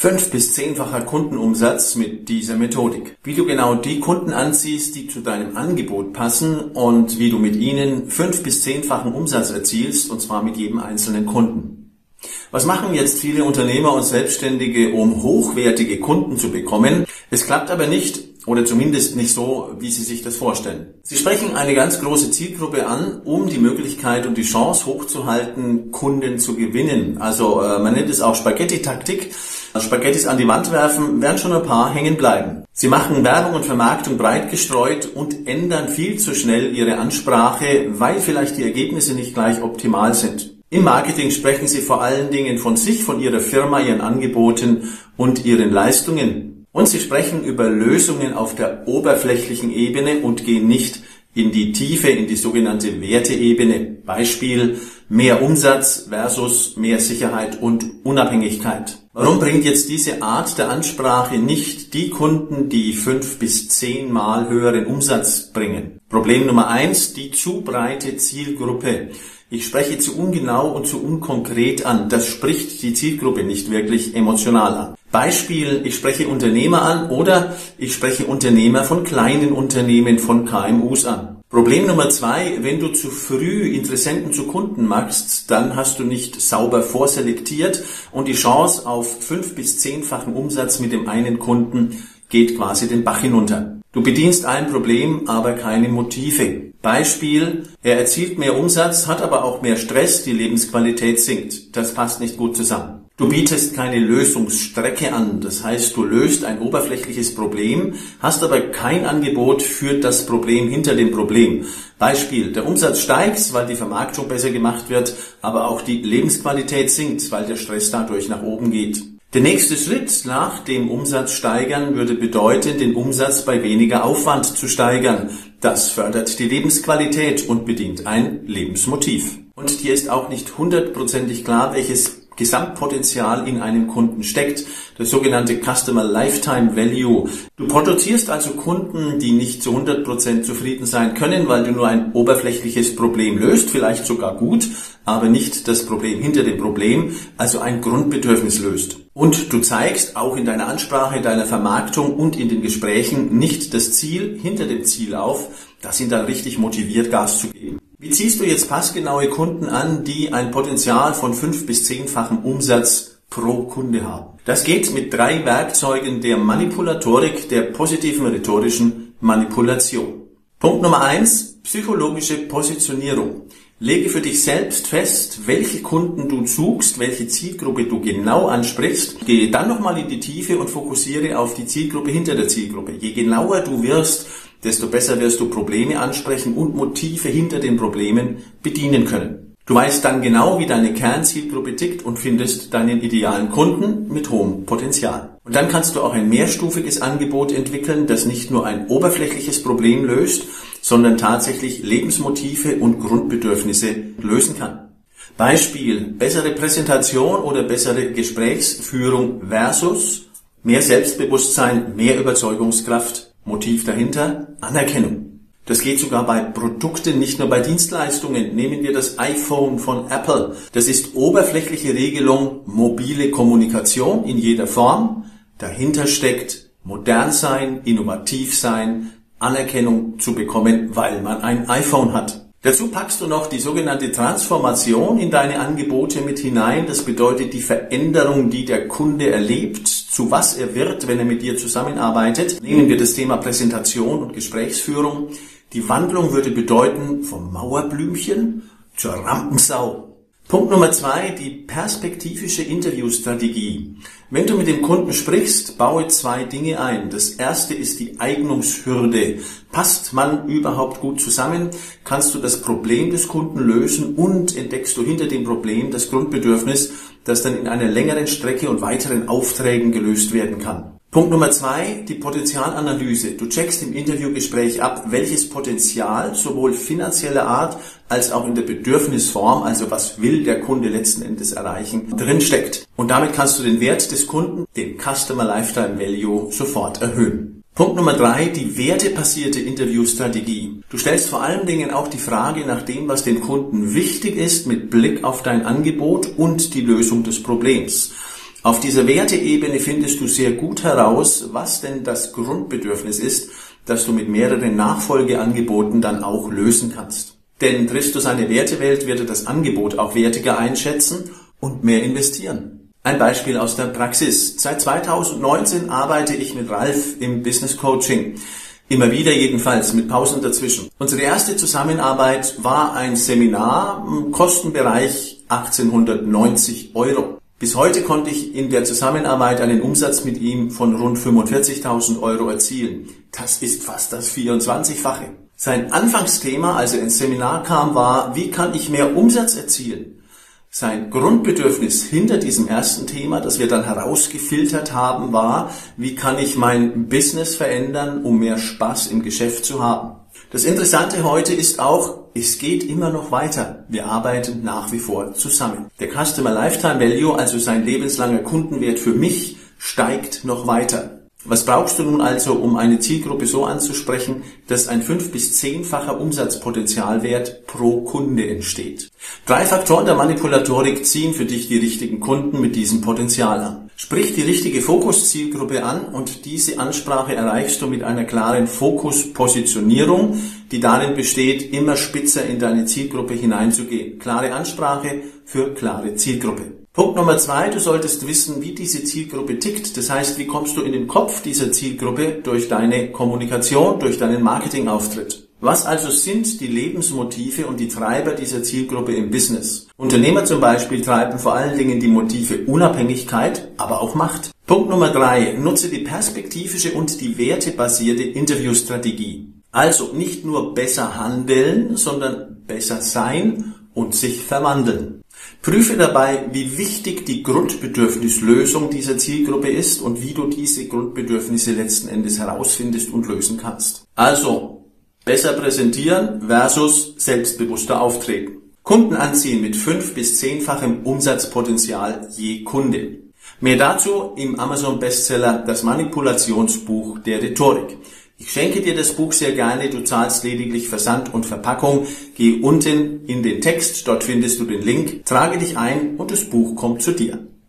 Fünf- bis zehnfacher Kundenumsatz mit dieser Methodik. Wie du genau die Kunden anziehst, die zu deinem Angebot passen und wie du mit ihnen fünf- bis zehnfachen Umsatz erzielst, und zwar mit jedem einzelnen Kunden. Was machen jetzt viele Unternehmer und Selbstständige, um hochwertige Kunden zu bekommen? Es klappt aber nicht oder zumindest nicht so, wie Sie sich das vorstellen. Sie sprechen eine ganz große Zielgruppe an, um die Möglichkeit und die Chance hochzuhalten, Kunden zu gewinnen. Also äh, man nennt es auch Spaghetti-Taktik. Spaghettis an die Wand werfen, werden schon ein paar hängen bleiben. Sie machen Werbung und Vermarktung breit gestreut und ändern viel zu schnell ihre Ansprache, weil vielleicht die Ergebnisse nicht gleich optimal sind. Im Marketing sprechen Sie vor allen Dingen von sich, von Ihrer Firma, Ihren Angeboten und Ihren Leistungen. Und Sie sprechen über Lösungen auf der oberflächlichen Ebene und gehen nicht in die Tiefe, in die sogenannte Werteebene. Beispiel mehr Umsatz versus mehr Sicherheit und Unabhängigkeit. Warum bringt jetzt diese Art der Ansprache nicht die Kunden, die fünf bis zehnmal höheren Umsatz bringen? Problem Nummer eins, die zu breite Zielgruppe. Ich spreche zu ungenau und zu unkonkret an. Das spricht die Zielgruppe nicht wirklich emotional an. Beispiel, ich spreche Unternehmer an oder ich spreche Unternehmer von kleinen Unternehmen, von KMUs an. Problem Nummer zwei, wenn du zu früh Interessenten zu Kunden machst, dann hast du nicht sauber vorselektiert und die Chance auf fünf bis zehnfachen Umsatz mit dem einen Kunden geht quasi den Bach hinunter. Du bedienst ein Problem, aber keine Motive. Beispiel, er erzielt mehr Umsatz, hat aber auch mehr Stress, die Lebensqualität sinkt. Das passt nicht gut zusammen. Du bietest keine Lösungsstrecke an, das heißt, du löst ein oberflächliches Problem, hast aber kein Angebot für das Problem hinter dem Problem. Beispiel, der Umsatz steigt, weil die Vermarktung besser gemacht wird, aber auch die Lebensqualität sinkt, weil der Stress dadurch nach oben geht. Der nächste Schritt nach dem Umsatz steigern würde bedeuten, den Umsatz bei weniger Aufwand zu steigern. Das fördert die Lebensqualität und bedient ein Lebensmotiv. Und dir ist auch nicht hundertprozentig klar, welches Gesamtpotenzial in einem Kunden steckt, das sogenannte Customer Lifetime Value. Du produzierst also Kunden, die nicht zu 100% zufrieden sein können, weil du nur ein oberflächliches Problem löst, vielleicht sogar gut, aber nicht das Problem hinter dem Problem, also ein Grundbedürfnis löst. Und du zeigst auch in deiner Ansprache, deiner Vermarktung und in den Gesprächen nicht das Ziel hinter dem Ziel auf, das ihn dann richtig motiviert, Gas zu geben. Wie ziehst du jetzt passgenaue Kunden an, die ein Potenzial von fünf bis zehnfachem Umsatz pro Kunde haben? Das geht mit drei Werkzeugen der Manipulatorik, der positiven rhetorischen Manipulation. Punkt Nummer eins, psychologische Positionierung. Lege für dich selbst fest, welche Kunden du suchst, welche Zielgruppe du genau ansprichst. Gehe dann nochmal in die Tiefe und fokussiere auf die Zielgruppe hinter der Zielgruppe. Je genauer du wirst, desto besser wirst du Probleme ansprechen und Motive hinter den Problemen bedienen können. Du weißt dann genau, wie deine Kernzielgruppe tickt und findest deinen idealen Kunden mit hohem Potenzial. Und dann kannst du auch ein mehrstufiges Angebot entwickeln, das nicht nur ein oberflächliches Problem löst, sondern tatsächlich Lebensmotive und Grundbedürfnisse lösen kann. Beispiel, bessere Präsentation oder bessere Gesprächsführung versus mehr Selbstbewusstsein, mehr Überzeugungskraft Motiv dahinter? Anerkennung. Das geht sogar bei Produkten, nicht nur bei Dienstleistungen. Nehmen wir das iPhone von Apple. Das ist oberflächliche Regelung, mobile Kommunikation in jeder Form. Dahinter steckt modern sein, innovativ sein, Anerkennung zu bekommen, weil man ein iPhone hat. Dazu packst du noch die sogenannte Transformation in deine Angebote mit hinein. Das bedeutet die Veränderung, die der Kunde erlebt, zu was er wird, wenn er mit dir zusammenarbeitet. Nehmen wir das Thema Präsentation und Gesprächsführung. Die Wandlung würde bedeuten vom Mauerblümchen zur Rampensau. Punkt Nummer zwei, die perspektivische Interviewstrategie. Wenn du mit dem Kunden sprichst, baue zwei Dinge ein. Das erste ist die Eignungshürde. Passt man überhaupt gut zusammen? Kannst du das Problem des Kunden lösen und entdeckst du hinter dem Problem das Grundbedürfnis, das dann in einer längeren Strecke und weiteren Aufträgen gelöst werden kann? Punkt Nummer zwei, die Potenzialanalyse. Du checkst im Interviewgespräch ab, welches Potenzial sowohl finanzieller Art als auch in der Bedürfnisform, also was will der Kunde letzten Endes erreichen, drinsteckt. Und damit kannst du den Wert des Kunden, den Customer Lifetime Value, sofort erhöhen. Punkt Nummer drei, die wertebasierte Interviewstrategie. Du stellst vor allen Dingen auch die Frage nach dem, was dem Kunden wichtig ist, mit Blick auf dein Angebot und die Lösung des Problems. Auf dieser Werteebene findest du sehr gut heraus, was denn das Grundbedürfnis ist, das du mit mehreren Nachfolgeangeboten dann auch lösen kannst. Denn triffst du seine Wertewelt, wird er das Angebot auch wertiger einschätzen und mehr investieren. Ein Beispiel aus der Praxis. Seit 2019 arbeite ich mit Ralf im Business Coaching. Immer wieder jedenfalls, mit Pausen dazwischen. Unsere erste Zusammenarbeit war ein Seminar im Kostenbereich 1890 Euro. Bis heute konnte ich in der Zusammenarbeit einen Umsatz mit ihm von rund 45.000 Euro erzielen. Das ist fast das 24-fache. Sein Anfangsthema, als er ins Seminar kam, war, wie kann ich mehr Umsatz erzielen? Sein Grundbedürfnis hinter diesem ersten Thema, das wir dann herausgefiltert haben, war, wie kann ich mein Business verändern, um mehr Spaß im Geschäft zu haben? Das Interessante heute ist auch, es geht immer noch weiter. Wir arbeiten nach wie vor zusammen. Der Customer Lifetime Value, also sein lebenslanger Kundenwert für mich, steigt noch weiter. Was brauchst du nun also, um eine Zielgruppe so anzusprechen, dass ein fünf bis zehnfacher Umsatzpotenzialwert pro Kunde entsteht? Drei Faktoren der Manipulatorik ziehen für dich die richtigen Kunden mit diesem Potenzial an. Sprich die richtige Fokuszielgruppe an und diese Ansprache erreichst du mit einer klaren Fokuspositionierung, die darin besteht, immer spitzer in deine Zielgruppe hineinzugehen. Klare Ansprache für klare Zielgruppe. Punkt Nummer zwei, du solltest wissen, wie diese Zielgruppe tickt. Das heißt, wie kommst du in den Kopf dieser Zielgruppe durch deine Kommunikation, durch deinen Marketingauftritt. Was also sind die Lebensmotive und die Treiber dieser Zielgruppe im Business? Unternehmer zum Beispiel treiben vor allen Dingen die Motive Unabhängigkeit, aber auch Macht. Punkt Nummer drei, nutze die perspektivische und die wertebasierte Interviewstrategie. Also nicht nur besser handeln, sondern besser sein und sich verwandeln. Prüfe dabei, wie wichtig die Grundbedürfnislösung dieser Zielgruppe ist und wie du diese Grundbedürfnisse letzten Endes herausfindest und lösen kannst. Also, besser präsentieren versus selbstbewusster auftreten. Kunden anziehen mit fünf bis zehnfachem Umsatzpotenzial je Kunde. Mehr dazu im Amazon Bestseller Das Manipulationsbuch der Rhetorik. Ich schenke dir das Buch sehr gerne, du zahlst lediglich Versand und Verpackung. Geh unten in den Text, dort findest du den Link, trage dich ein und das Buch kommt zu dir.